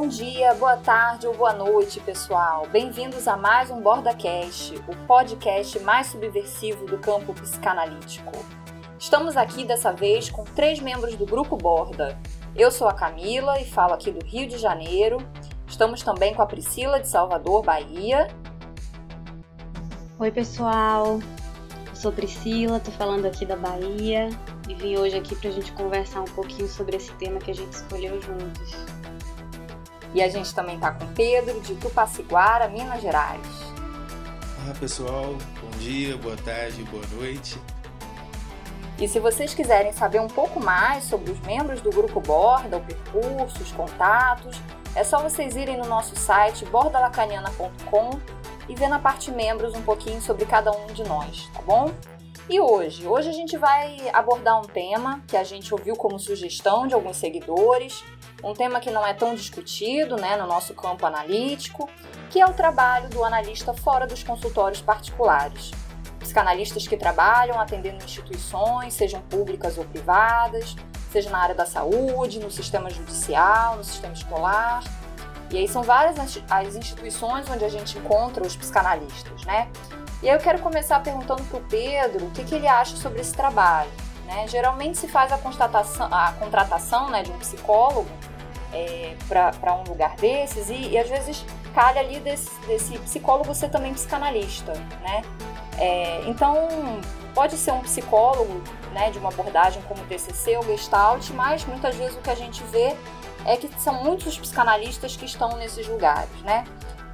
Bom dia, boa tarde ou boa noite, pessoal. Bem-vindos a mais um BordaCast, o podcast mais subversivo do campo psicanalítico. Estamos aqui dessa vez com três membros do Grupo Borda. Eu sou a Camila e falo aqui do Rio de Janeiro. Estamos também com a Priscila de Salvador, Bahia. Oi, pessoal. Eu sou Priscila, tô falando aqui da Bahia e vim hoje aqui pra gente conversar um pouquinho sobre esse tema que a gente escolheu juntos. E a gente também está com Pedro, de Tupaciguara, Minas Gerais. Olá pessoal, bom dia, boa tarde, boa noite. E se vocês quiserem saber um pouco mais sobre os membros do Grupo Borda, o percurso, os contatos, é só vocês irem no nosso site bordalacaniana.com e ver na parte membros um pouquinho sobre cada um de nós, tá bom? E hoje? Hoje a gente vai abordar um tema que a gente ouviu como sugestão de alguns seguidores um tema que não é tão discutido né, no nosso campo analítico, que é o trabalho do analista fora dos consultórios particulares. Psicanalistas que trabalham atendendo instituições, sejam públicas ou privadas, seja na área da saúde, no sistema judicial, no sistema escolar. E aí são várias as instituições onde a gente encontra os psicanalistas, né? E aí eu quero começar perguntando para o Pedro o que, que ele acha sobre esse trabalho. Né? Geralmente se faz a, constatação, a contratação né, de um psicólogo é, para um lugar desses e, e, às vezes calha ali desse, desse psicólogo ser também psicanalista, né? É, então pode ser um psicólogo né, de uma abordagem como TCC ou Gestalt, mas muitas vezes o que a gente vê é que são muitos psicanalistas que estão nesses lugares, né?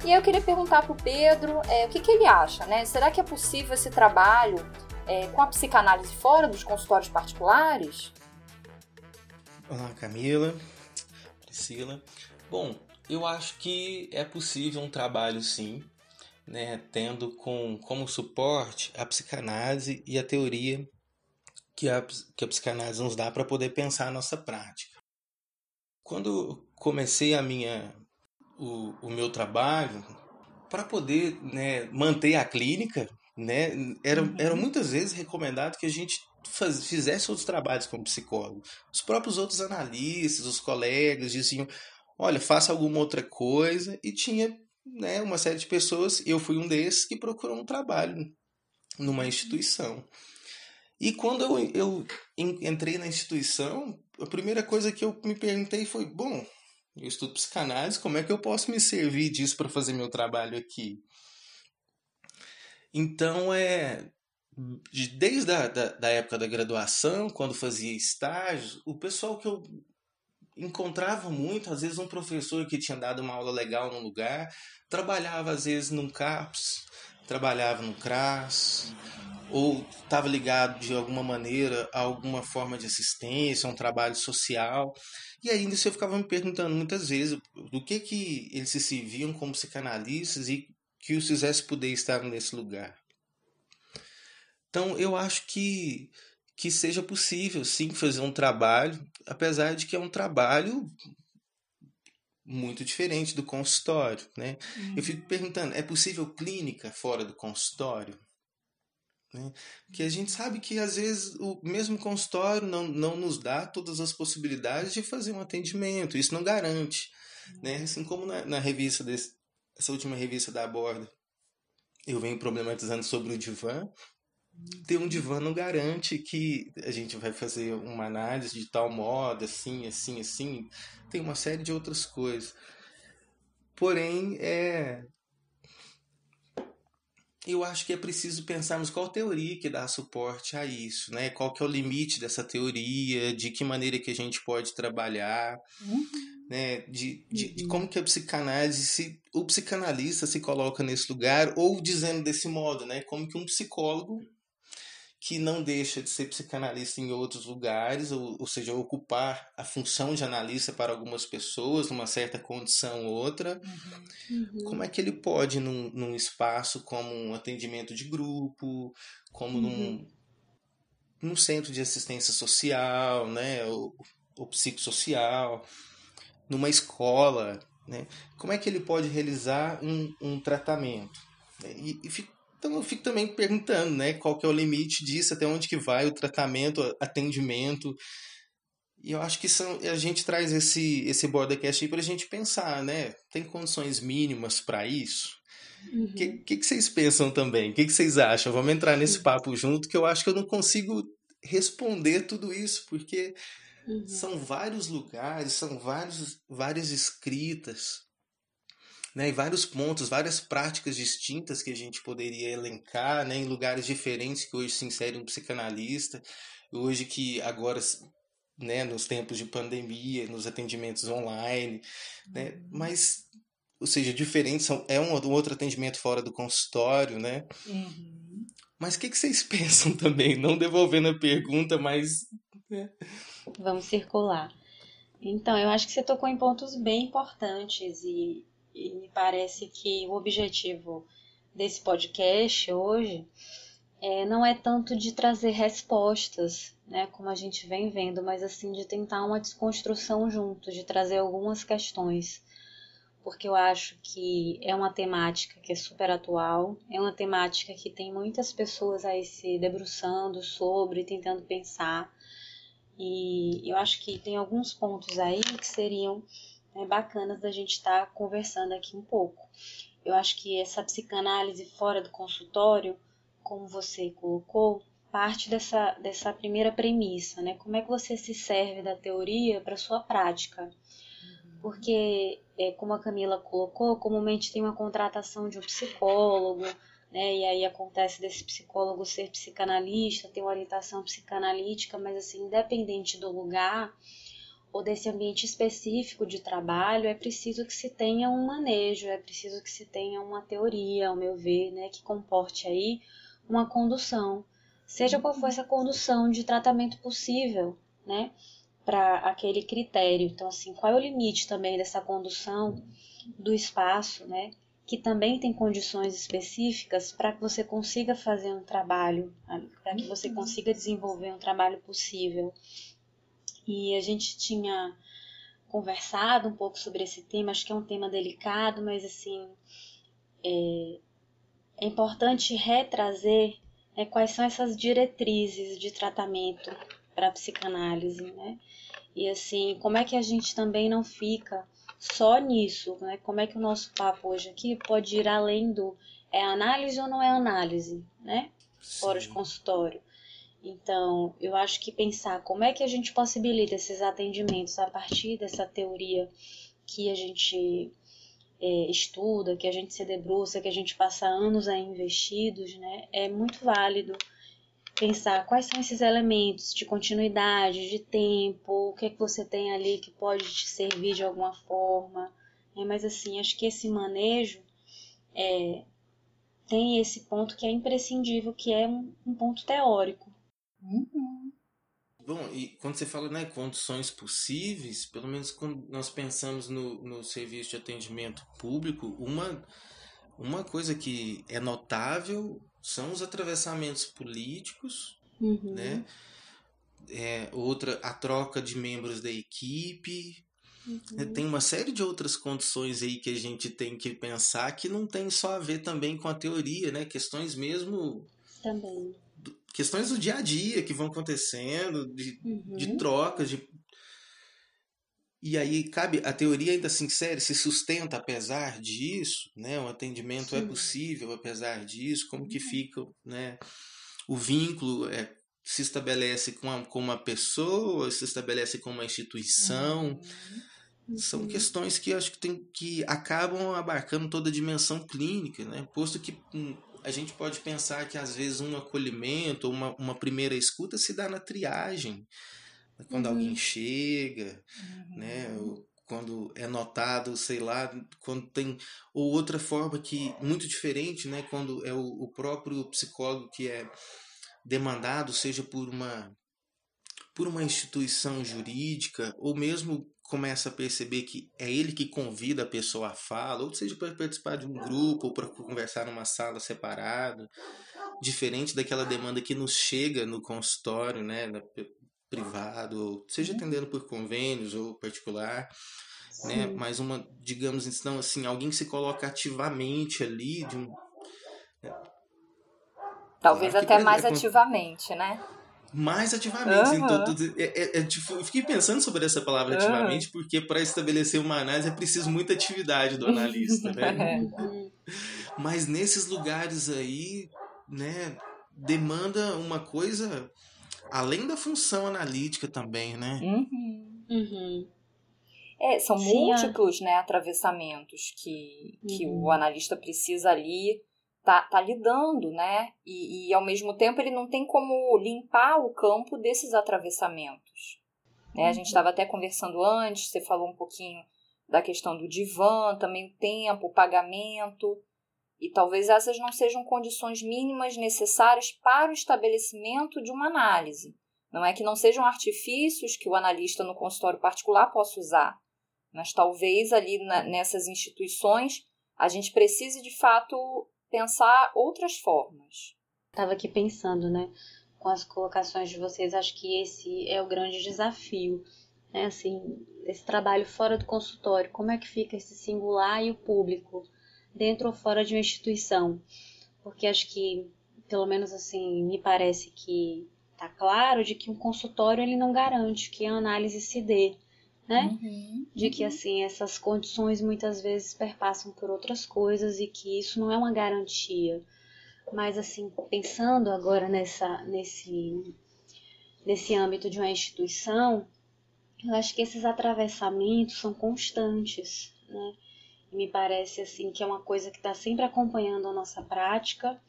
E eu queria perguntar para o Pedro é, o que, que ele acha, né? Será que é possível esse trabalho é, com a psicanálise fora dos consultórios particulares? Olá, Camila. Priscila. Bom, eu acho que é possível um trabalho sim, né, tendo com, como suporte a psicanálise e a teoria que a, que a psicanálise nos dá para poder pensar a nossa prática. Quando comecei a minha, o, o meu trabalho, para poder né, manter a clínica, né, era, uhum. era muitas vezes recomendado que a gente faz, fizesse outros trabalhos como psicólogo. Os próprios outros analistas, os colegas diziam: olha, faça alguma outra coisa. E tinha né, uma série de pessoas, eu fui um desses, que procurou um trabalho numa instituição. E quando eu, eu entrei na instituição, a primeira coisa que eu me perguntei foi: bom, eu estudo psicanálise, como é que eu posso me servir disso para fazer meu trabalho aqui? Então, é, desde a da, da época da graduação, quando fazia estágios, o pessoal que eu encontrava muito, às vezes um professor que tinha dado uma aula legal num lugar, trabalhava às vezes num CAPS, trabalhava no CRAS, ou estava ligado de alguma maneira a alguma forma de assistência, um trabalho social. E ainda isso eu ficava me perguntando muitas vezes do que que eles se serviam como psicanalistas e que os fizesse poder estar nesse lugar. Então eu acho que que seja possível sim fazer um trabalho, apesar de que é um trabalho muito diferente do consultório, né? Uhum. Eu fico uhum. perguntando, é possível clínica fora do consultório? Né? Porque a gente sabe que às vezes o mesmo consultório não, não nos dá todas as possibilidades de fazer um atendimento, isso não garante, né? Assim como na, na revista desse, essa última revista da Borda, eu venho problematizando sobre o divã, ter um divã não garante que a gente vai fazer uma análise de tal modo, assim, assim, assim. Tem uma série de outras coisas. Porém, é. Eu acho que é preciso pensarmos qual teoria que dá suporte a isso, né? Qual que é o limite dessa teoria, de que maneira que a gente pode trabalhar, uhum. né? De, de, de, uhum. como que a psicanálise, se o psicanalista se coloca nesse lugar, ou dizendo desse modo, né? Como que um psicólogo que não deixa de ser psicanalista em outros lugares, ou, ou seja, ocupar a função de analista para algumas pessoas, numa certa condição ou outra. Uhum. Uhum. Como é que ele pode, num, num espaço como um atendimento de grupo, como uhum. num, num centro de assistência social, né, ou, ou psicossocial, numa escola, né, como é que ele pode realizar um, um tratamento? E, e fico então eu fico também perguntando, né, qual que é o limite disso, até onde que vai o tratamento, atendimento. E eu acho que são, a gente traz esse, esse Bordercast aí para a gente pensar, né? Tem condições mínimas para isso? O uhum. que, que, que, vocês pensam também? O que, que vocês acham? Vamos entrar nesse papo junto, que eu acho que eu não consigo responder tudo isso, porque uhum. são vários lugares, são vários, várias escritas, né, e vários pontos, várias práticas distintas que a gente poderia elencar, né, em lugares diferentes que hoje se insere um psicanalista, hoje que agora, né, nos tempos de pandemia, nos atendimentos online, né, uhum. mas, ou seja, diferentes, são, é um, um outro atendimento fora do consultório, né, uhum. mas o que, que vocês pensam também, não devolvendo a pergunta, mas... Né? Vamos circular. Então, eu acho que você tocou em pontos bem importantes e e me parece que o objetivo desse podcast hoje é, não é tanto de trazer respostas, né, como a gente vem vendo, mas assim de tentar uma desconstrução junto, de trazer algumas questões, porque eu acho que é uma temática que é super atual, é uma temática que tem muitas pessoas aí se debruçando sobre, tentando pensar, e eu acho que tem alguns pontos aí que seriam né, bacanas da gente estar tá conversando aqui um pouco. Eu acho que essa psicanálise fora do consultório, como você colocou, parte dessa, dessa primeira premissa, né? Como é que você se serve da teoria para sua prática? Uhum. Porque, é, como a Camila colocou, comumente tem uma contratação de um psicólogo, né? E aí acontece desse psicólogo ser psicanalista, ter uma orientação psicanalítica, mas assim, independente do lugar, ou desse ambiente específico de trabalho, é preciso que se tenha um manejo, é preciso que se tenha uma teoria, ao meu ver, né, que comporte aí uma condução, seja qual for essa condução de tratamento possível, né, para aquele critério. Então, assim, qual é o limite também dessa condução do espaço, né, que também tem condições específicas para que você consiga fazer um trabalho, para que você consiga desenvolver um trabalho possível e a gente tinha conversado um pouco sobre esse tema. Acho que é um tema delicado, mas assim é, é importante retrazer né, quais são essas diretrizes de tratamento para a psicanálise, né? E assim, como é que a gente também não fica só nisso, né? Como é que o nosso papo hoje aqui pode ir além do é análise ou não é análise, né? Fora de consultório. Então, eu acho que pensar como é que a gente possibilita esses atendimentos a partir dessa teoria que a gente é, estuda, que a gente se debruça, que a gente passa anos aí investidos, né, é muito válido pensar quais são esses elementos de continuidade, de tempo, o que é que você tem ali que pode te servir de alguma forma. É, mas assim, acho que esse manejo é, tem esse ponto que é imprescindível, que é um, um ponto teórico. Uhum. Bom, e quando você fala né, condições possíveis, pelo menos quando nós pensamos no, no serviço de atendimento público, uma, uma coisa que é notável são os atravessamentos políticos, uhum. né? É, outra, a troca de membros da equipe. Uhum. Tem uma série de outras condições aí que a gente tem que pensar que não tem só a ver também com a teoria, né? Questões mesmo. Também questões do dia a dia que vão acontecendo, de, uhum. de trocas, de. E aí cabe a teoria ainda assim sério, se sustenta apesar disso, né? O atendimento é Sim. é possível apesar disso, como que uhum. fica, né? O vínculo é, se estabelece com, a, com uma pessoa, se estabelece com uma instituição. Uhum. São uhum. questões que acho que, tem, que acabam abarcando toda a dimensão clínica, né? Posto que hum, a gente pode pensar que às vezes um acolhimento, uma, uma primeira escuta se dá na triagem, quando uhum. alguém chega, uhum. né? Quando é notado, sei lá, quando tem. Ou outra forma que, muito diferente, né? Quando é o, o próprio psicólogo que é demandado, seja por uma por uma instituição jurídica ou mesmo começa a perceber que é ele que convida a pessoa à fala, ou seja, para participar de um grupo, ou para conversar numa sala separada, diferente daquela demanda que nos chega no consultório, né, privado, seja uhum. atendendo por convênios ou particular, né, mas uma, digamos então assim, alguém que se coloca ativamente ali de um Talvez claro até mais ativamente, né? Mais ativamente. Uhum. Então, é, é, é, tipo, eu fiquei pensando sobre essa palavra ativamente, uhum. porque para estabelecer uma análise é preciso muita atividade do analista, né? Mas nesses lugares aí, né, demanda uma coisa além da função analítica também, né? Uhum. Uhum. É, são Sim, múltiplos né, atravessamentos que, que uhum. o analista precisa ali tá, tá lidando, né? E, e ao mesmo tempo ele não tem como limpar o campo desses atravessamentos. Né? A gente estava até conversando antes, você falou um pouquinho da questão do divã, também o tempo, o pagamento. E talvez essas não sejam condições mínimas necessárias para o estabelecimento de uma análise. Não é que não sejam artifícios que o analista no consultório particular possa usar, mas talvez ali na, nessas instituições a gente precise de fato pensar outras formas. Estava aqui pensando, né, com as colocações de vocês, acho que esse é o grande desafio, né, assim, esse trabalho fora do consultório, como é que fica esse singular e o público, dentro ou fora de uma instituição? Porque acho que, pelo menos assim, me parece que tá claro de que um consultório ele não garante que a análise se dê, né? Uhum, de que assim essas condições muitas vezes perpassam por outras coisas e que isso não é uma garantia. Mas assim, pensando agora nessa nesse nesse âmbito de uma instituição, eu acho que esses atravessamentos são constantes, né? E me parece assim que é uma coisa que está sempre acompanhando a nossa prática.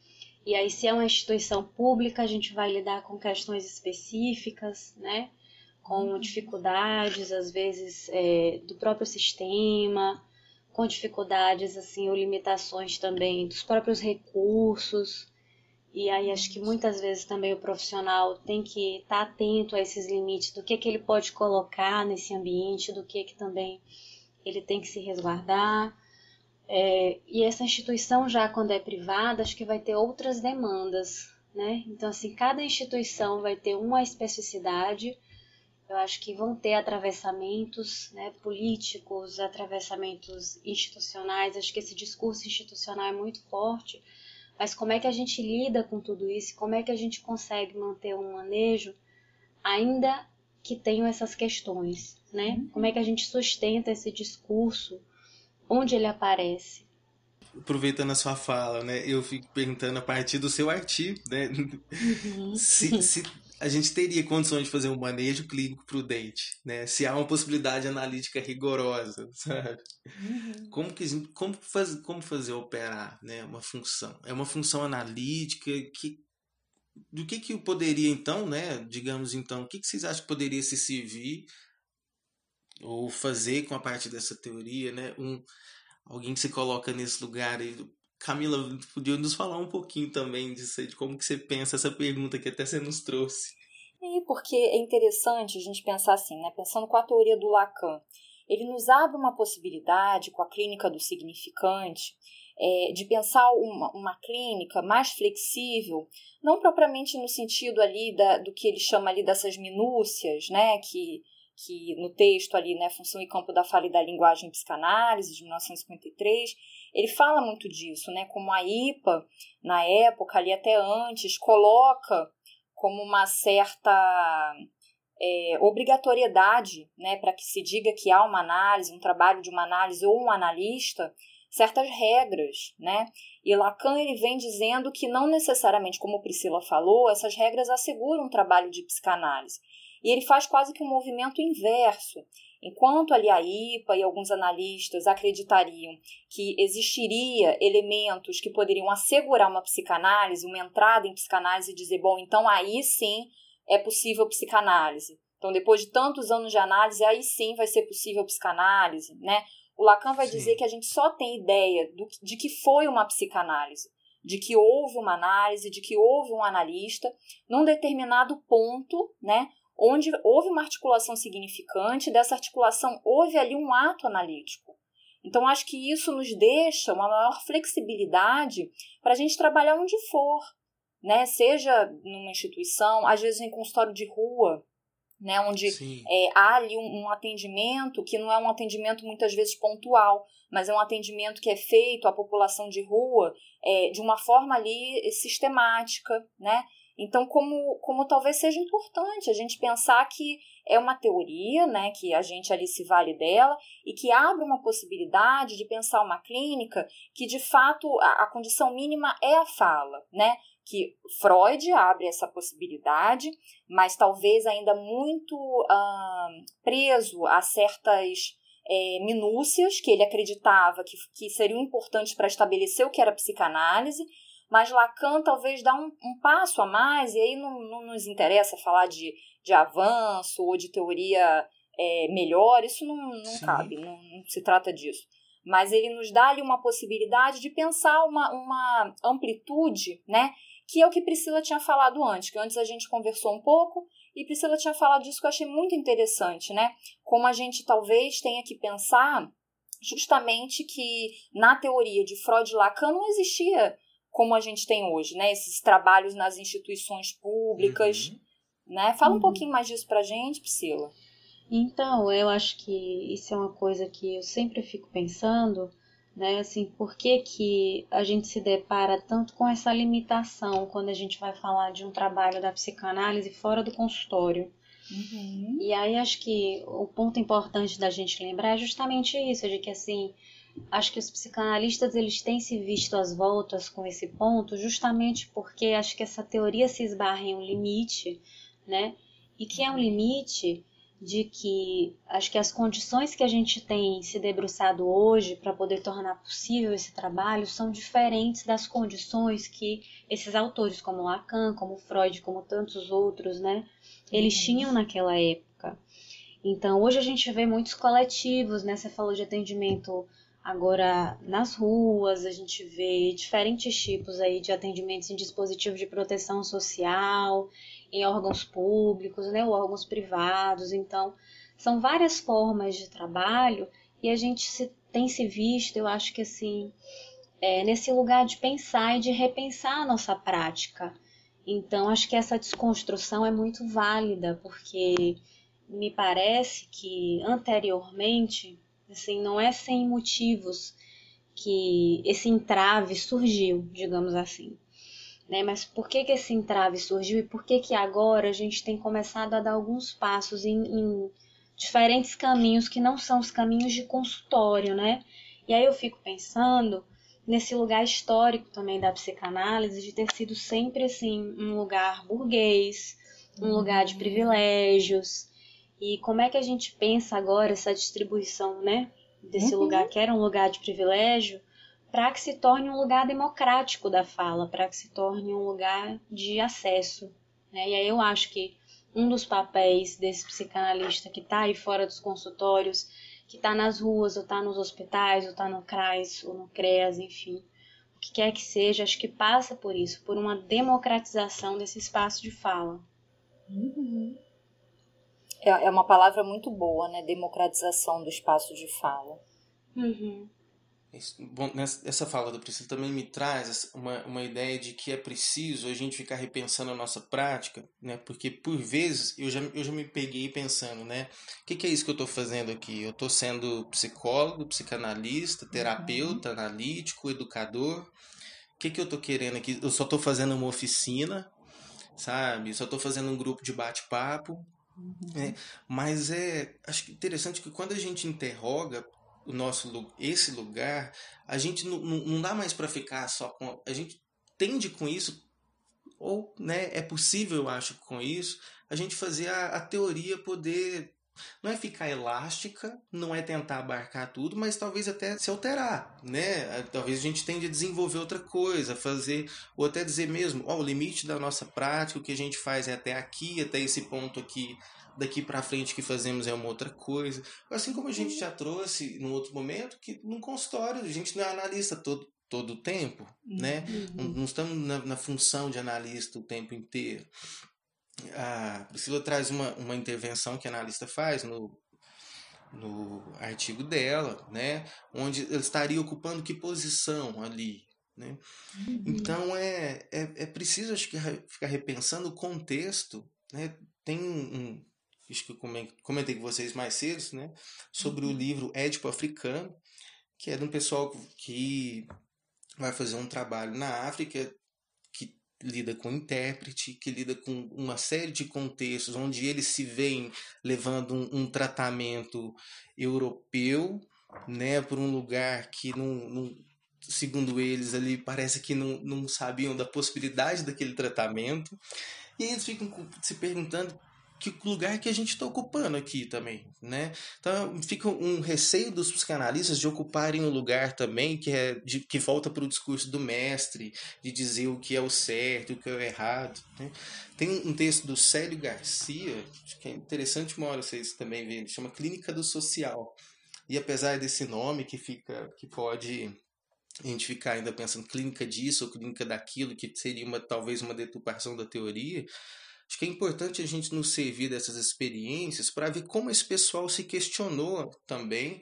E aí, se é uma instituição pública, a gente vai lidar com questões específicas, né? Com dificuldades, às vezes, é, do próprio sistema, com dificuldades, assim, ou limitações também dos próprios recursos. E aí acho que muitas vezes também o profissional tem que estar tá atento a esses limites, do que, que ele pode colocar nesse ambiente, do que, que também ele tem que se resguardar. É, e essa instituição já quando é privada, acho que vai ter outras demandas, né? Então assim, cada instituição vai ter uma especificidade eu acho que vão ter atravessamentos né, políticos, atravessamentos institucionais. Acho que esse discurso institucional é muito forte. Mas como é que a gente lida com tudo isso? Como é que a gente consegue manter um manejo ainda que tenham essas questões, né? Uhum. Como é que a gente sustenta esse discurso onde ele aparece? Aproveitando a sua fala, né? Eu fico perguntando a partir do seu artigo, né? Uhum. Se, se a gente teria condições de fazer um manejo clínico prudente, né? Se há uma possibilidade analítica rigorosa, sabe? Uhum. Como que como faz, como fazer operar, né, uma função? É uma função analítica que do que que poderia então, né, digamos então, o que que vocês acham que poderia se servir ou fazer com a parte dessa teoria, né? Um alguém que se coloca nesse lugar e Camila, podia nos falar um pouquinho também disso de como que você pensa essa pergunta que até você nos trouxe. E porque é interessante a gente pensar assim, né? Pensando com a teoria do Lacan, ele nos abre uma possibilidade com a clínica do significante é, de pensar uma, uma clínica mais flexível, não propriamente no sentido ali da, do que ele chama ali dessas minúcias, né? Que que no texto ali, né, Função e Campo da Fala e da Linguagem Psicanálise, de 1953, ele fala muito disso, né, como a IPA, na época, ali até antes, coloca como uma certa é, obrigatoriedade, né, para que se diga que há uma análise, um trabalho de uma análise ou um analista, certas regras, né? E Lacan ele vem dizendo que não necessariamente, como Priscila falou, essas regras asseguram um trabalho de psicanálise. E ele faz quase que um movimento inverso. Enquanto ali a IPA e alguns analistas acreditariam que existiria elementos que poderiam assegurar uma psicanálise, uma entrada em psicanálise e dizer, bom, então aí sim é possível psicanálise. Então, depois de tantos anos de análise, aí sim vai ser possível psicanálise, né? O Lacan vai sim. dizer que a gente só tem ideia do, de que foi uma psicanálise, de que houve uma análise, de que houve um analista, num determinado ponto, né? Onde houve uma articulação significante, dessa articulação houve ali um ato analítico. Então, acho que isso nos deixa uma maior flexibilidade para a gente trabalhar onde for, né? seja numa instituição, às vezes em consultório de rua, né? onde é, há ali um, um, atendimento que não é um atendimento muitas vezes pontual, mas é um atendimento que é feito à população de rua é, de uma forma ali sistemática, né? Então, como, como talvez seja importante a gente pensar que é uma teoria, né, que a gente ali se vale dela e que abre uma possibilidade de pensar uma clínica que de fato a, a condição mínima é a fala, né? Que Freud abre essa possibilidade, mas talvez ainda muito uh, preso a certas é, minúcias que ele acreditava que, que seriam importantes para estabelecer o que era psicanálise, mas Lacan talvez dá um, um passo a mais, e aí não, não nos interessa falar de, de avanço ou de teoria é, melhor, isso não, não cabe, não, não se trata disso. Mas ele nos dá ali uma possibilidade de pensar uma, uma amplitude, né? Que é o que Priscila tinha falado antes, que antes a gente conversou um pouco, e Priscila tinha falado disso que eu achei muito interessante, né? Como a gente talvez tenha que pensar justamente que na teoria de Freud e Lacan não existia como a gente tem hoje, né? Esses trabalhos nas instituições públicas, uhum. né? Fala uhum. um pouquinho mais disso pra gente, Priscila. Então, eu acho que isso é uma coisa que eu sempre fico pensando, né? Assim, por que, que a gente se depara tanto com essa limitação quando a gente vai falar de um trabalho da psicanálise fora do consultório? Uhum. E aí acho que o ponto importante da gente lembrar é justamente isso, de que assim, acho que os psicanalistas eles têm se visto às voltas com esse ponto justamente porque acho que essa teoria se esbarra em um limite, né? E que é um limite de que acho que as condições que a gente tem se debruçado hoje para poder tornar possível esse trabalho são diferentes das condições que esses autores como Lacan, como Freud, como tantos outros, né, eles uhum. tinham naquela época. Então, hoje a gente vê muitos coletivos, né? Você falou de atendimento Agora, nas ruas, a gente vê diferentes tipos aí de atendimentos em dispositivos de proteção social, em órgãos públicos, né, órgãos privados. Então, são várias formas de trabalho e a gente se, tem se visto, eu acho que assim, é, nesse lugar de pensar e de repensar a nossa prática. Então, acho que essa desconstrução é muito válida, porque me parece que anteriormente Assim, não é sem motivos que esse entrave surgiu, digamos assim. Né? Mas por que, que esse entrave surgiu e por que, que agora a gente tem começado a dar alguns passos em, em diferentes caminhos que não são os caminhos de consultório, né? E aí eu fico pensando nesse lugar histórico também da psicanálise de ter sido sempre assim um lugar burguês, um lugar de privilégios, e como é que a gente pensa agora essa distribuição, né, desse uhum. lugar que era um lugar de privilégio, para que se torne um lugar democrático da fala, para que se torne um lugar de acesso. Né? E aí eu acho que um dos papéis desse psicanalista que está aí fora dos consultórios, que está nas ruas, ou está nos hospitais, ou está no CRAS, ou no CREAS, enfim, o que quer que seja, acho que passa por isso, por uma democratização desse espaço de fala. Uhum é, é uma palavra muito boa, né? Democratização do espaço de fala. Uhum. Bom, essa fala da Priscila também me traz uma, uma ideia de que é preciso a gente ficar repensando a nossa prática, né? Porque por vezes eu já, eu já me peguei pensando, né? O que, que é isso que eu estou fazendo aqui? Eu estou sendo psicólogo, psicanalista, terapeuta, uhum. analítico, educador. O que, que eu estou querendo aqui? Eu só estou fazendo uma oficina, sabe? Só estou fazendo um grupo de bate-papo. Uhum. É, mas é acho interessante que quando a gente interroga o nosso esse lugar, a gente não, não dá mais para ficar só com a gente tende com isso ou né, é possível, eu acho, com isso, a gente fazer a, a teoria poder não é ficar elástica, não é tentar abarcar tudo, mas talvez até se alterar, né? Talvez a gente tende a desenvolver outra coisa, fazer, ou até dizer mesmo, ó, oh, o limite da nossa prática, o que a gente faz é até aqui, até esse ponto aqui, daqui para frente que fazemos é uma outra coisa. Assim como a gente já trouxe num outro momento, que num consultório a gente não é analista todo, todo o tempo, né? Uhum. Não, não, estamos na, na função de analista o tempo inteiro a Priscila traz uma, uma intervenção que a analista faz no, no artigo dela, né, onde ele estaria ocupando que posição ali. Né? Uhum. Então é, é, é preciso acho que ficar repensando o contexto. Né? Tem um, acho que eu comentei com vocês mais cedo né, sobre uhum. o livro Édipo Africano, que é de um pessoal que vai fazer um trabalho na África lida com intérprete, que lida com uma série de contextos onde eles se veem levando um, um tratamento europeu, né, por um lugar que não, não, segundo eles ali parece que não, não sabiam da possibilidade daquele tratamento. E eles ficam se perguntando que lugar que a gente está ocupando aqui também, né? Então fica um receio dos psicanalistas de ocuparem um lugar também que é de, que volta para o discurso do mestre, de dizer o que é o certo, o que é o errado. Né? Tem um texto do Célio Garcia que é interessante, uma hora vocês também verem, chama Clínica do Social. E apesar desse nome que fica, que pode a gente ficar ainda pensando clínica disso ou clínica daquilo, que seria uma talvez uma deturpação da teoria, Acho que é importante a gente nos servir dessas experiências para ver como esse pessoal se questionou também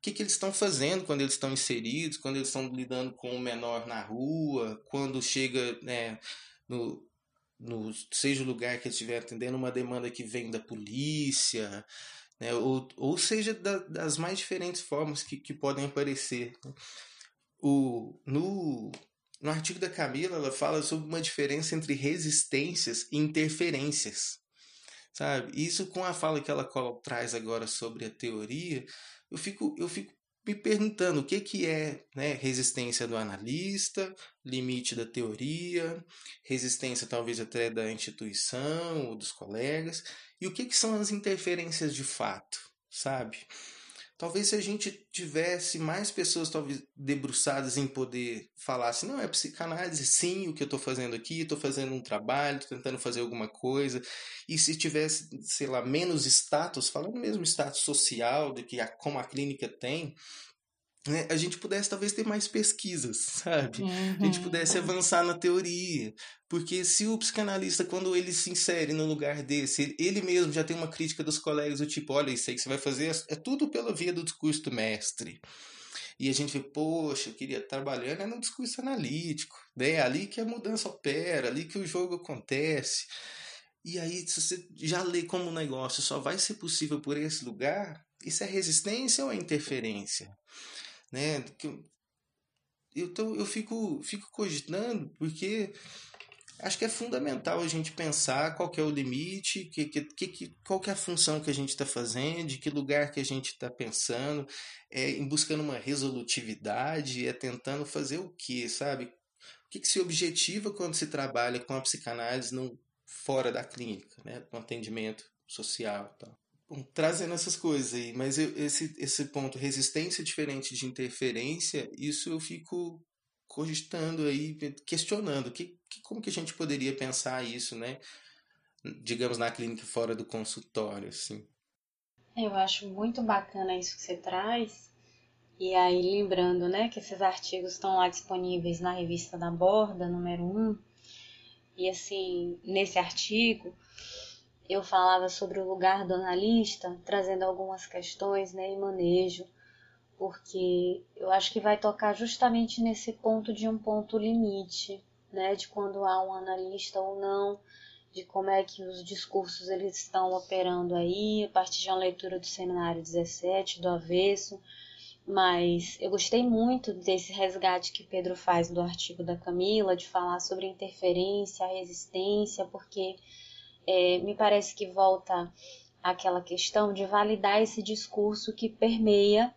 o que, que eles estão fazendo quando eles estão inseridos, quando eles estão lidando com o menor na rua, quando chega né, no, no seja o lugar que eles estiver atendendo uma demanda que vem da polícia, né, ou, ou seja da, das mais diferentes formas que, que podem aparecer. O, no, no artigo da Camila, ela fala sobre uma diferença entre resistências e interferências. Sabe? Isso com a fala que ela traz agora sobre a teoria, eu fico, eu fico me perguntando o que, que é né, resistência do analista, limite da teoria, resistência talvez até da instituição ou dos colegas, e o que, que são as interferências de fato, sabe? Talvez se a gente tivesse mais pessoas talvez debruçadas em poder falar assim, não, é psicanálise, sim, o que eu estou fazendo aqui, estou fazendo um trabalho, estou tentando fazer alguma coisa. E se tivesse, sei lá, menos status, falando mesmo status social, de que a, como a clínica tem, né, a gente pudesse talvez ter mais pesquisas, sabe? Uhum. A gente uhum. pudesse avançar na teoria. Porque se o psicanalista, quando ele se insere no lugar desse, ele mesmo já tem uma crítica dos colegas do tipo, olha, isso aí que você vai fazer é tudo pela via do discurso do mestre. E a gente vê, poxa, eu queria trabalhar né, no discurso analítico. Né? É ali que a mudança opera, ali que o jogo acontece. E aí, se você já lê como o negócio só vai ser possível por esse lugar, isso é resistência ou é interferência? Né? Tô, eu fico, fico cogitando porque acho que é fundamental a gente pensar qual é o limite, que, que, que, qual é a função que a gente está fazendo, de que lugar que a gente está pensando, é, em buscando uma resolutividade, é tentando fazer o que, sabe? O que, que se objetiva quando se trabalha com a psicanálise no, fora da clínica, né? no atendimento social e tal trazendo essas coisas aí, mas eu, esse, esse ponto, resistência diferente de interferência, isso eu fico cogitando aí, questionando, que, que, como que a gente poderia pensar isso, né? Digamos, na clínica fora do consultório, assim. Eu acho muito bacana isso que você traz, e aí lembrando, né, que esses artigos estão lá disponíveis na revista da Borda, número 1, e assim, nesse artigo eu falava sobre o lugar do analista, trazendo algumas questões né, e manejo, porque eu acho que vai tocar justamente nesse ponto de um ponto limite, né, de quando há um analista ou não, de como é que os discursos eles estão operando aí, a partir de uma leitura do seminário 17, do avesso, mas eu gostei muito desse resgate que Pedro faz do artigo da Camila, de falar sobre interferência, resistência, porque é, me parece que volta àquela questão de validar esse discurso que permeia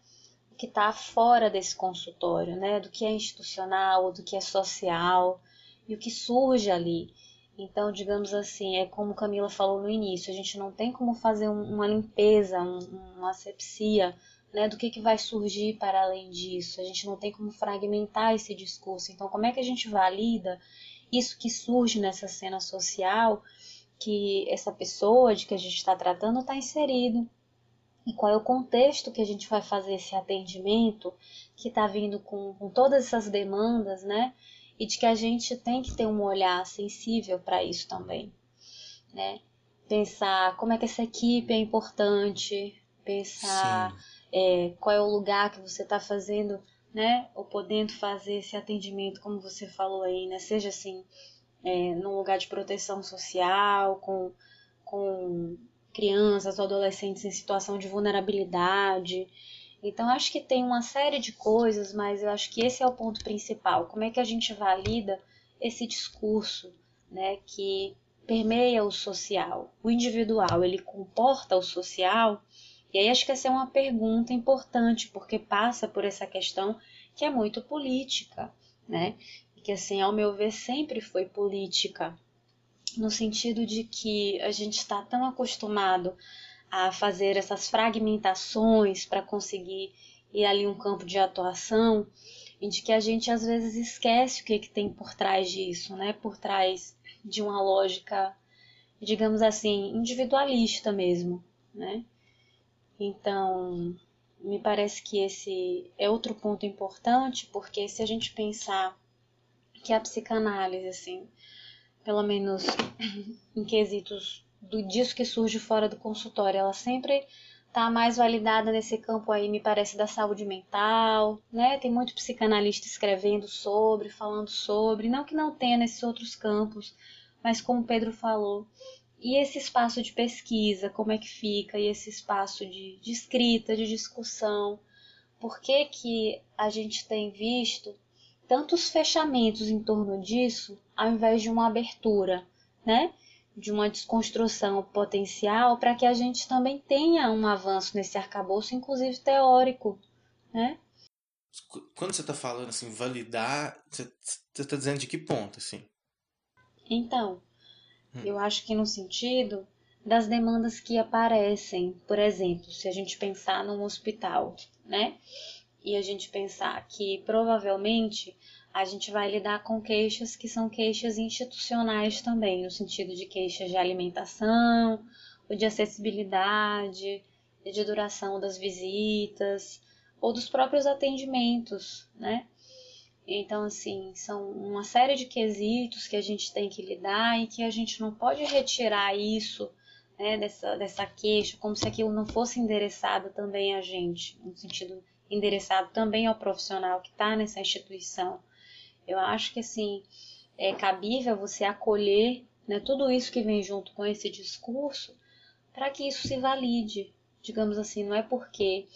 o que está fora desse consultório, né? do que é institucional, do que é social e o que surge ali. Então, digamos assim, é como Camila falou no início, a gente não tem como fazer uma limpeza, uma asepsia né, do que, que vai surgir para além disso. A gente não tem como fragmentar esse discurso. Então, como é que a gente valida isso que surge nessa cena social que essa pessoa de que a gente está tratando está inserido e qual é o contexto que a gente vai fazer esse atendimento que está vindo com, com todas essas demandas, né? E de que a gente tem que ter um olhar sensível para isso também, né? Pensar como é que essa equipe é importante, pensar é, qual é o lugar que você está fazendo, né? Ou podendo fazer esse atendimento, como você falou aí, né? Seja assim, é, num lugar de proteção social, com, com crianças ou adolescentes em situação de vulnerabilidade. Então, acho que tem uma série de coisas, mas eu acho que esse é o ponto principal. Como é que a gente valida esse discurso, né, que permeia o social, o individual, ele comporta o social. E aí acho que essa é uma pergunta importante, porque passa por essa questão que é muito política, né? Que assim, ao meu ver, sempre foi política, no sentido de que a gente está tão acostumado a fazer essas fragmentações para conseguir ir ali um campo de atuação, e de que a gente às vezes esquece o que, que tem por trás disso, né? Por trás de uma lógica, digamos assim, individualista mesmo, né? Então, me parece que esse é outro ponto importante, porque se a gente pensar que a psicanálise, assim, pelo menos em quesitos do disso que surge fora do consultório, ela sempre está mais validada nesse campo aí, me parece, da saúde mental, né? Tem muito psicanalista escrevendo sobre, falando sobre, não que não tenha nesses outros campos, mas como Pedro falou, e esse espaço de pesquisa, como é que fica, e esse espaço de, de escrita, de discussão, por que que a gente tem visto tantos fechamentos em torno disso, ao invés de uma abertura, né? de uma desconstrução potencial para que a gente também tenha um avanço nesse arcabouço, inclusive teórico, né? Quando você está falando assim, validar, você está dizendo de que ponto, assim? Então, hum. eu acho que no sentido das demandas que aparecem, por exemplo, se a gente pensar num hospital, né? E a gente pensar que provavelmente a gente vai lidar com queixas que são queixas institucionais também, no sentido de queixas de alimentação, ou de acessibilidade, de duração das visitas, ou dos próprios atendimentos, né? Então, assim, são uma série de quesitos que a gente tem que lidar e que a gente não pode retirar isso né, dessa, dessa queixa, como se aquilo não fosse endereçado também a gente, no sentido endereçado também ao profissional que está nessa instituição. Eu acho que assim é cabível você acolher né, tudo isso que vem junto com esse discurso para que isso se valide. Digamos assim, não é porque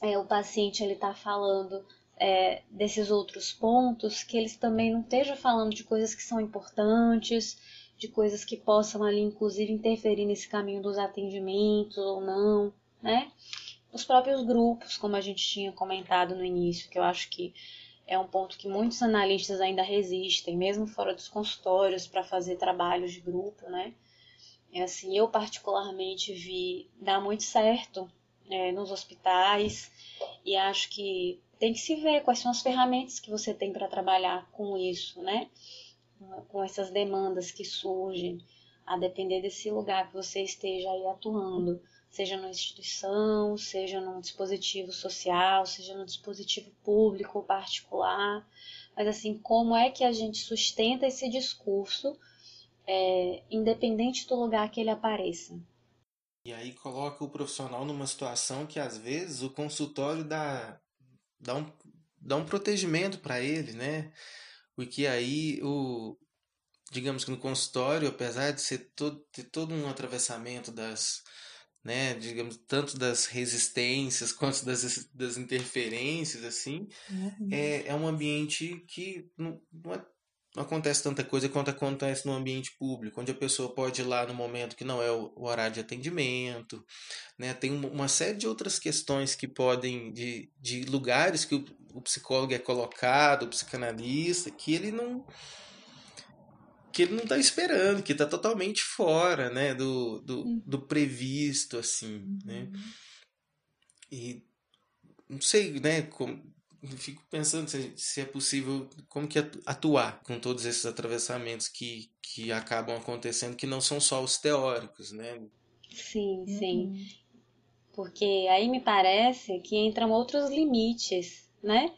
é, o paciente ele está falando é, desses outros pontos que eles também não estejam falando de coisas que são importantes, de coisas que possam ali inclusive interferir nesse caminho dos atendimentos ou não, né? Os próprios grupos, como a gente tinha comentado no início, que eu acho que é um ponto que muitos analistas ainda resistem, mesmo fora dos consultórios, para fazer trabalhos de grupo, né? É assim, eu particularmente vi dar muito certo é, nos hospitais e acho que tem que se ver quais são as ferramentas que você tem para trabalhar com isso, né? Com essas demandas que surgem, a depender desse lugar que você esteja aí atuando seja numa instituição, seja num dispositivo social, seja num dispositivo público ou particular. Mas assim, como é que a gente sustenta esse discurso, é, independente do lugar que ele apareça? E aí coloca o profissional numa situação que às vezes o consultório dá, dá, um, dá um protegimento para ele, né? Porque aí o, digamos que no consultório, apesar de ser todo, ter todo um atravessamento das, né, digamos, tanto das resistências quanto das, das interferências, assim, uhum. é, é um ambiente que não, não, é, não, acontece tanta coisa quanto acontece no ambiente público, onde a pessoa pode ir lá no momento que não é o, o horário de atendimento, né, tem uma série de outras questões que podem, de, de lugares que o, o psicólogo é colocado, o psicanalista, que ele não que ele não está esperando, que está totalmente fora, né, do, do, uhum. do previsto, assim, né? uhum. né? E não sei, né, como, fico pensando se, se, é possível, como que atuar com todos esses atravessamentos que, que acabam acontecendo, que não são só os teóricos, né? Sim, sim. Uhum. Porque aí me parece que entram outros limites, né?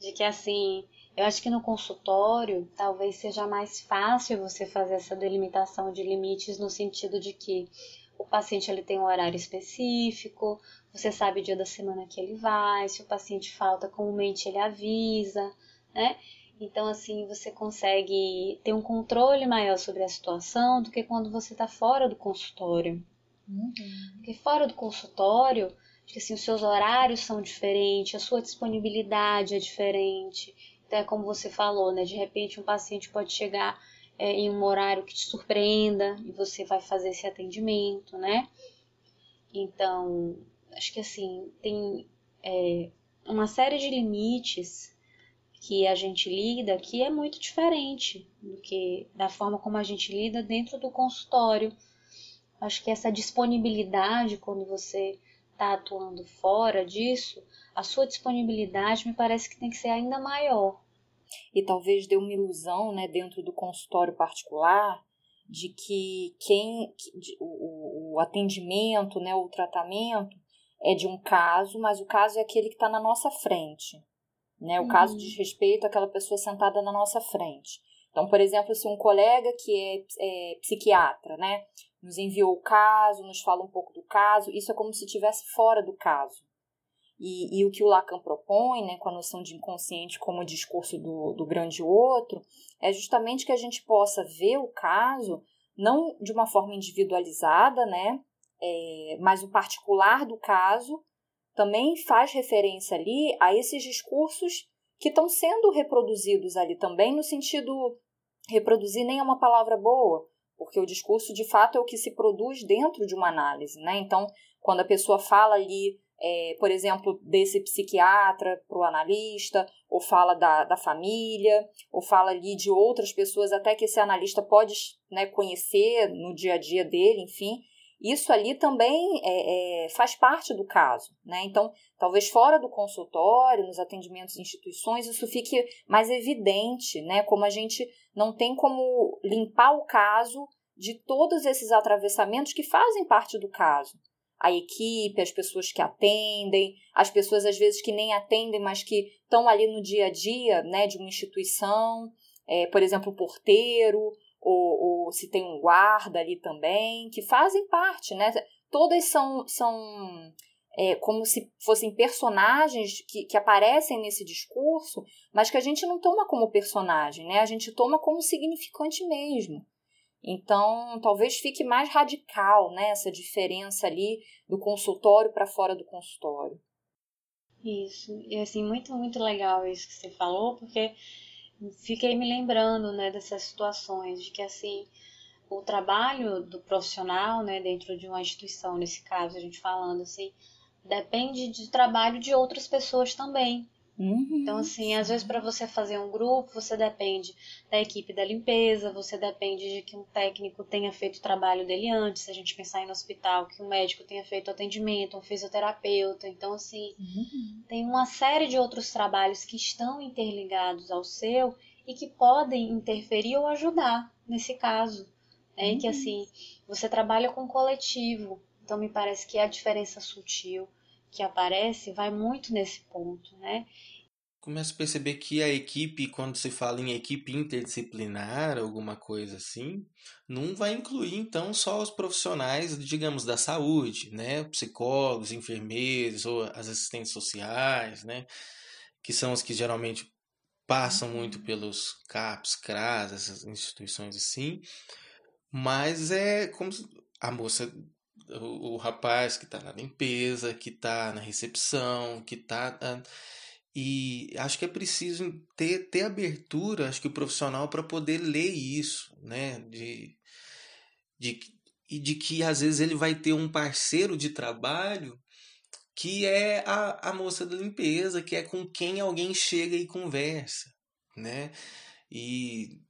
De que assim, eu acho que no consultório talvez seja mais fácil você fazer essa delimitação de limites no sentido de que o paciente ele tem um horário específico, você sabe o dia da semana que ele vai, se o paciente falta, comumente ele avisa, né? Então, assim, você consegue ter um controle maior sobre a situação do que quando você está fora do consultório. Uhum. Porque fora do consultório, assim, os seus horários são diferentes, a sua disponibilidade é diferente. Até como você falou, né? De repente um paciente pode chegar é, em um horário que te surpreenda e você vai fazer esse atendimento, né? Então, acho que assim, tem é, uma série de limites que a gente lida que é muito diferente do que da forma como a gente lida dentro do consultório. Acho que essa disponibilidade quando você está atuando fora disso, a sua disponibilidade me parece que tem que ser ainda maior. E talvez dê uma ilusão, né, dentro do consultório particular, de que quem de, o, o atendimento, né, o tratamento é de um caso, mas o caso é aquele que está na nossa frente. Né? O uhum. caso diz respeito àquela pessoa sentada na nossa frente. Então, por exemplo, se um colega que é, é psiquiatra, né, nos enviou o caso, nos fala um pouco do caso, isso é como se estivesse fora do caso. E, e, o que o Lacan propõe, né, com a noção de inconsciente como discurso do, do grande outro, é justamente que a gente possa ver o caso não de uma forma individualizada, né, é, mas o particular do caso também faz referência ali a esses discursos que estão sendo reproduzidos ali também, no sentido reproduzir nem é uma palavra boa, porque o discurso de fato é o que se produz dentro de uma análise, né? Então, quando a pessoa fala ali, é, por exemplo, desse psiquiatra para o analista, ou fala da, da família, ou fala ali de outras pessoas, até que esse analista pode né, conhecer no dia a dia dele, enfim, isso ali também é, é, faz parte do caso, né? Então, talvez fora do consultório, nos atendimentos em instituições, isso fique mais evidente, né? Como a gente não tem como limpar o caso de todos esses atravessamentos que fazem parte do caso. A equipe, as pessoas que atendem, as pessoas às vezes que nem atendem, mas que estão ali no dia a dia, né, de uma instituição, é, por exemplo, o porteiro, ou, ou se tem um guarda ali também, que fazem parte, né? Todas são, são é, como se fossem personagens que, que aparecem nesse discurso, mas que a gente não toma como personagem, né? A gente toma como significante mesmo. Então, talvez fique mais radical né, essa diferença ali do consultório para fora do consultório. Isso, e assim, muito, muito legal isso que você falou, porque fiquei me lembrando, né, dessas situações, de que, assim, o trabalho do profissional, né, dentro de uma instituição, nesse caso, a gente falando assim, depende de trabalho de outras pessoas também. Uhum. Então, assim, às vezes para você fazer um grupo, você depende da equipe da limpeza, você depende de que um técnico tenha feito o trabalho dele antes, se a gente pensar em no hospital, que um médico tenha feito o atendimento, um fisioterapeuta. Então, assim, uhum. tem uma série de outros trabalhos que estão interligados ao seu e que podem interferir ou ajudar nesse caso. Né? Uhum. Que, assim, você trabalha com coletivo, então me parece que a diferença sutil que aparece vai muito nesse ponto, né? Começo a perceber que a equipe, quando se fala em equipe interdisciplinar, alguma coisa assim, não vai incluir então só os profissionais, digamos, da saúde, né? Psicólogos, enfermeiros ou as assistentes sociais, né? Que são os que geralmente passam muito uhum. pelos CAPs, CRAS, essas instituições assim. Mas é como a moça o, o rapaz que está na limpeza, que está na recepção, que está. Ah, e acho que é preciso ter, ter abertura, acho que o profissional, para poder ler isso, né? De, de, e de que às vezes ele vai ter um parceiro de trabalho que é a, a moça da limpeza, que é com quem alguém chega e conversa, né? E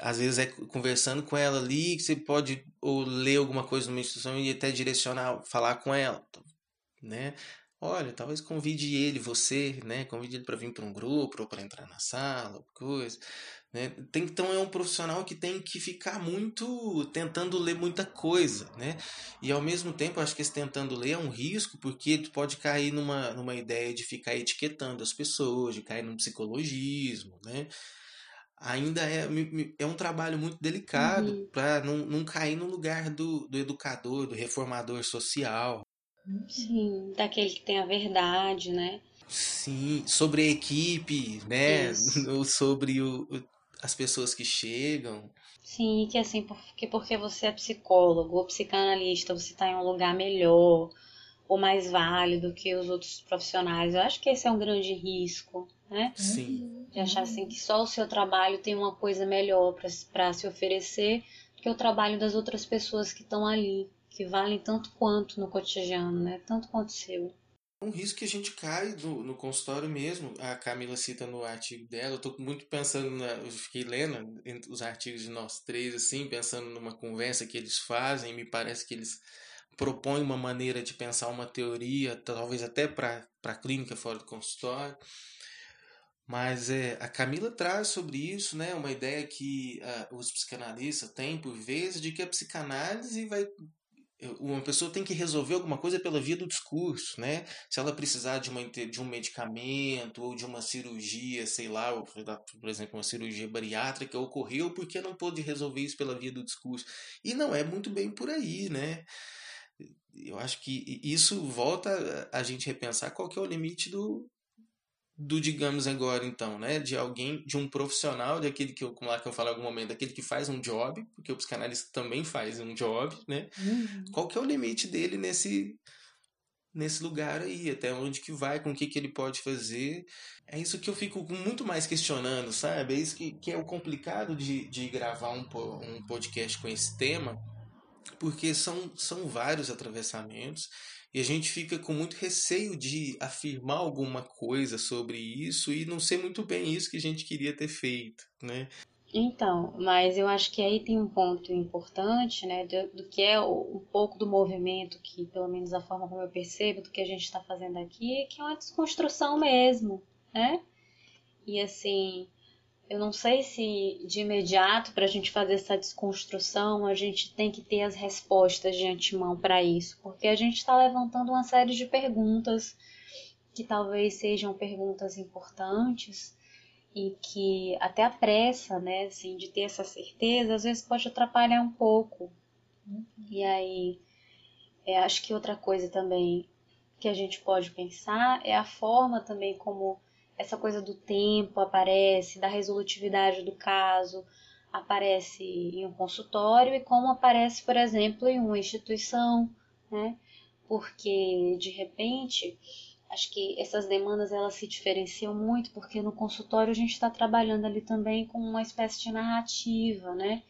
às vezes é conversando com ela ali que você pode ou ler alguma coisa numa instituição e até direcionar, falar com ela, né? Olha, talvez convide ele, você, né? Convide ele para vir para um grupo ou para entrar na sala, coisa, né? Tem, então é um profissional que tem que ficar muito tentando ler muita coisa, né? E ao mesmo tempo, acho que esse tentando ler é um risco, porque tu pode cair numa, numa ideia de ficar etiquetando as pessoas, de cair num psicologismo, né? Ainda é, é um trabalho muito delicado uhum. para não, não cair no lugar do, do educador, do reformador social. Sim, daquele que tem a verdade, né? Sim, sobre a equipe, né? Ou sobre o, as pessoas que chegam. Sim, que assim, porque, porque você é psicólogo ou psicanalista, você está em um lugar melhor, ou mais válido que os outros profissionais. Eu acho que esse é um grande risco, né? Sim. De achar assim que só o seu trabalho tem uma coisa melhor para se oferecer do que o trabalho das outras pessoas que estão ali, que valem tanto quanto no cotidiano, né? Tanto quanto seu. Um risco que a gente cai no, no consultório mesmo, a Camila cita no artigo dela, eu estou muito pensando, na, eu fiquei lendo os artigos de nós três, assim, pensando numa conversa que eles fazem, me parece que eles propõem uma maneira de pensar uma teoria, talvez até para a clínica fora do consultório, mas é, a Camila traz sobre isso né, uma ideia que uh, os psicanalistas têm por vezes de que a psicanálise vai uma pessoa tem que resolver alguma coisa pela via do discurso, né? Se ela precisar de, uma, de um medicamento ou de uma cirurgia, sei lá, por exemplo, uma cirurgia bariátrica, ocorreu porque não pôde resolver isso pela via do discurso. E não é muito bem por aí, né? Eu acho que isso volta a gente repensar qual que é o limite do, do digamos agora então, né, de alguém, de um profissional, de aquele que eu, como lá que eu falo em algum momento, daquele que faz um job, porque o psicanalista também faz um job, né? Uhum. Qual que é o limite dele nesse nesse lugar aí, até onde que vai, com o que que ele pode fazer. É isso que eu fico muito mais questionando, sabe? É isso que, que é o complicado de, de gravar um, um podcast com esse tema, porque são, são vários atravessamentos e a gente fica com muito receio de afirmar alguma coisa sobre isso e não ser muito bem isso que a gente queria ter feito, né? Então, mas eu acho que aí tem um ponto importante, né, do, do que é o, um pouco do movimento, que pelo menos a forma como eu percebo do que a gente está fazendo aqui, que é uma desconstrução mesmo, né? E assim, eu não sei se de imediato, para a gente fazer essa desconstrução, a gente tem que ter as respostas de antemão para isso, porque a gente está levantando uma série de perguntas que talvez sejam perguntas importantes e que até a pressa, né, assim, de ter essa certeza, às vezes pode atrapalhar um pouco. E aí, é, acho que outra coisa também que a gente pode pensar é a forma também como essa coisa do tempo aparece, da resolutividade do caso, aparece em um consultório e como aparece, por exemplo, em uma instituição, né? Porque de repente, acho que essas demandas elas se diferenciam muito, porque no consultório a gente está trabalhando ali também com uma espécie de narrativa, né?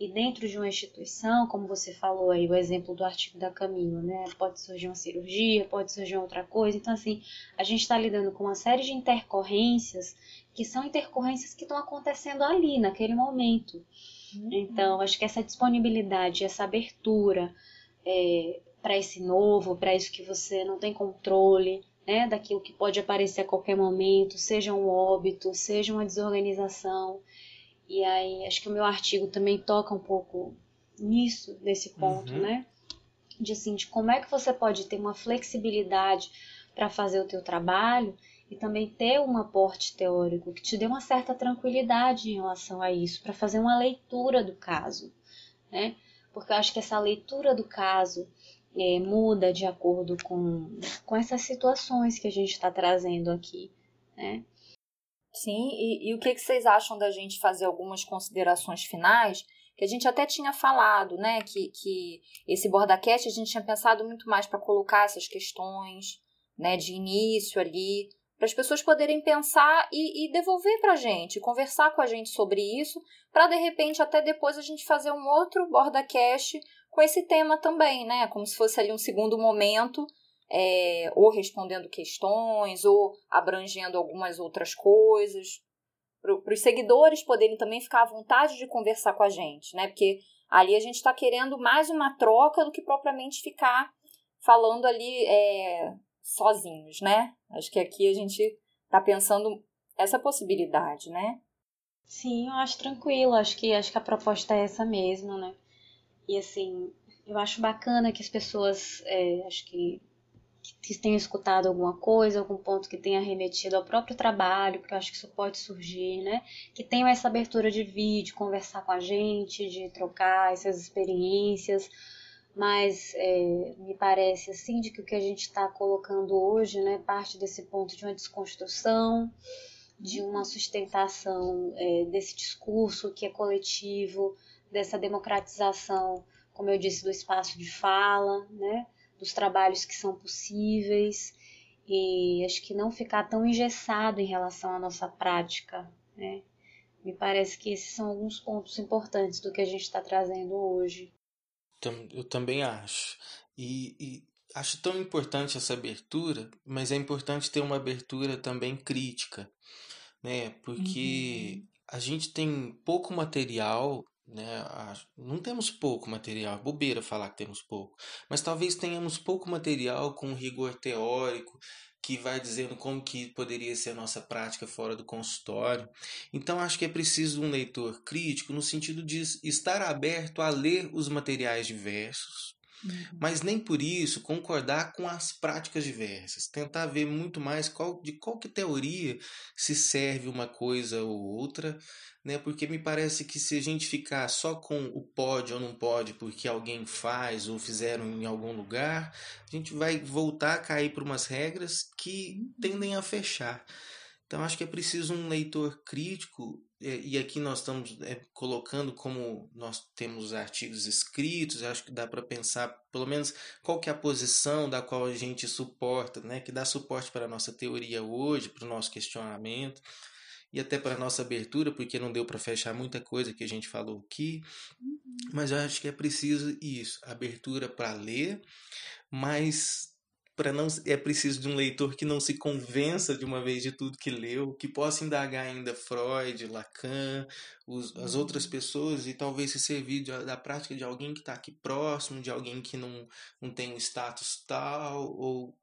E dentro de uma instituição, como você falou aí, o exemplo do artigo da Camila, né? Pode surgir uma cirurgia, pode surgir outra coisa. Então, assim, a gente está lidando com uma série de intercorrências que são intercorrências que estão acontecendo ali, naquele momento. Uhum. Então, acho que essa disponibilidade, essa abertura é, para esse novo, para isso que você não tem controle, né? Daquilo que pode aparecer a qualquer momento, seja um óbito, seja uma desorganização e aí acho que o meu artigo também toca um pouco nisso, nesse ponto, uhum. né? De assim, de como é que você pode ter uma flexibilidade para fazer o teu trabalho e também ter um aporte teórico que te dê uma certa tranquilidade em relação a isso, para fazer uma leitura do caso, né? Porque eu acho que essa leitura do caso é, muda de acordo com, com essas situações que a gente está trazendo aqui, né? Sim, e, e o que, que vocês acham da gente fazer algumas considerações finais? Que a gente até tinha falado, né? Que, que esse BordaCast a gente tinha pensado muito mais para colocar essas questões né, de início ali, para as pessoas poderem pensar e, e devolver para a gente, conversar com a gente sobre isso, para de repente até depois a gente fazer um outro BordaCast com esse tema também, né? Como se fosse ali um segundo momento é, ou respondendo questões, ou abrangendo algumas outras coisas, para os seguidores poderem também ficar à vontade de conversar com a gente, né? Porque ali a gente está querendo mais uma troca do que propriamente ficar falando ali é, sozinhos, né? Acho que aqui a gente está pensando essa possibilidade, né? Sim, eu acho tranquilo. Acho que acho que a proposta é essa mesmo, né? E assim, eu acho bacana que as pessoas, é, acho que que tenha escutado alguma coisa, algum ponto que tenha remetido ao próprio trabalho, porque eu acho que isso pode surgir, né? Que tenham essa abertura de vídeo, conversar com a gente, de trocar essas experiências, mas é, me parece assim de que o que a gente está colocando hoje, né, parte desse ponto de uma desconstrução, de uma sustentação é, desse discurso que é coletivo, dessa democratização, como eu disse, do espaço de fala, né? Dos trabalhos que são possíveis e acho que não ficar tão engessado em relação à nossa prática, né? Me parece que esses são alguns pontos importantes do que a gente está trazendo hoje. Eu também acho. E, e, acho tão importante essa abertura, mas é importante ter uma abertura também crítica, né? Porque uhum. a gente tem pouco material né? Não temos pouco material, é bobeira falar que temos pouco, mas talvez tenhamos pouco material com rigor teórico que vai dizendo como que poderia ser a nossa prática fora do consultório. Então acho que é preciso um leitor crítico no sentido de estar aberto a ler os materiais diversos, uhum. mas nem por isso concordar com as práticas diversas. Tentar ver muito mais qual, de qual que teoria se serve uma coisa ou outra, né? Porque me parece que se a gente ficar só com o pode ou não pode porque alguém faz ou fizeram em algum lugar, a gente vai voltar a cair por umas regras que uhum. tendem a fechar. Então acho que é preciso um leitor crítico e aqui nós estamos é, colocando como nós temos artigos escritos, acho que dá para pensar pelo menos qual que é a posição da qual a gente suporta, né, que dá suporte para a nossa teoria hoje, para o nosso questionamento e até para nossa abertura, porque não deu para fechar muita coisa que a gente falou aqui. Uhum. Mas eu acho que é preciso isso, abertura para ler, mas para não é preciso de um leitor que não se convença de uma vez de tudo que leu, que possa indagar ainda Freud, Lacan, os, as outras uhum. pessoas e talvez se servir de, da prática de alguém que está aqui próximo, de alguém que não, não tem um status tal ou?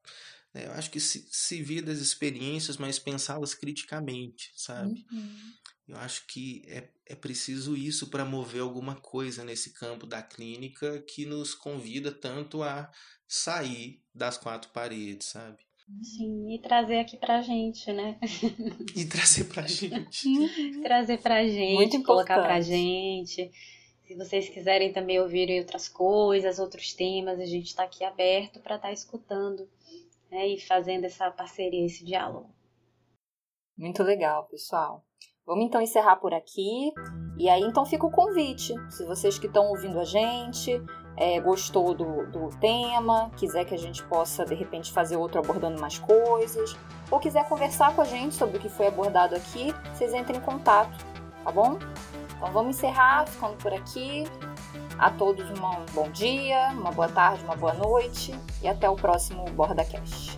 Eu acho que se, se vir das experiências, mas pensá-las criticamente, sabe? Uhum. Eu acho que é, é preciso isso para mover alguma coisa nesse campo da clínica que nos convida tanto a sair das quatro paredes, sabe? Sim, e trazer aqui pra gente, né? E trazer pra gente. Uhum. trazer pra gente, Muito colocar importante. pra gente. Se vocês quiserem também ouvirem outras coisas, outros temas, a gente está aqui aberto para estar tá escutando né, e fazendo essa parceria, esse diálogo. Muito legal, pessoal. Vamos então encerrar por aqui. E aí então fica o convite. Se vocês que estão ouvindo a gente, é, gostou do, do tema, quiser que a gente possa de repente fazer outro abordando mais coisas, ou quiser conversar com a gente sobre o que foi abordado aqui, vocês entrem em contato, tá bom? Então vamos encerrar ficando por aqui. A todos um bom dia, uma boa tarde, uma boa noite e até o próximo BordaCast.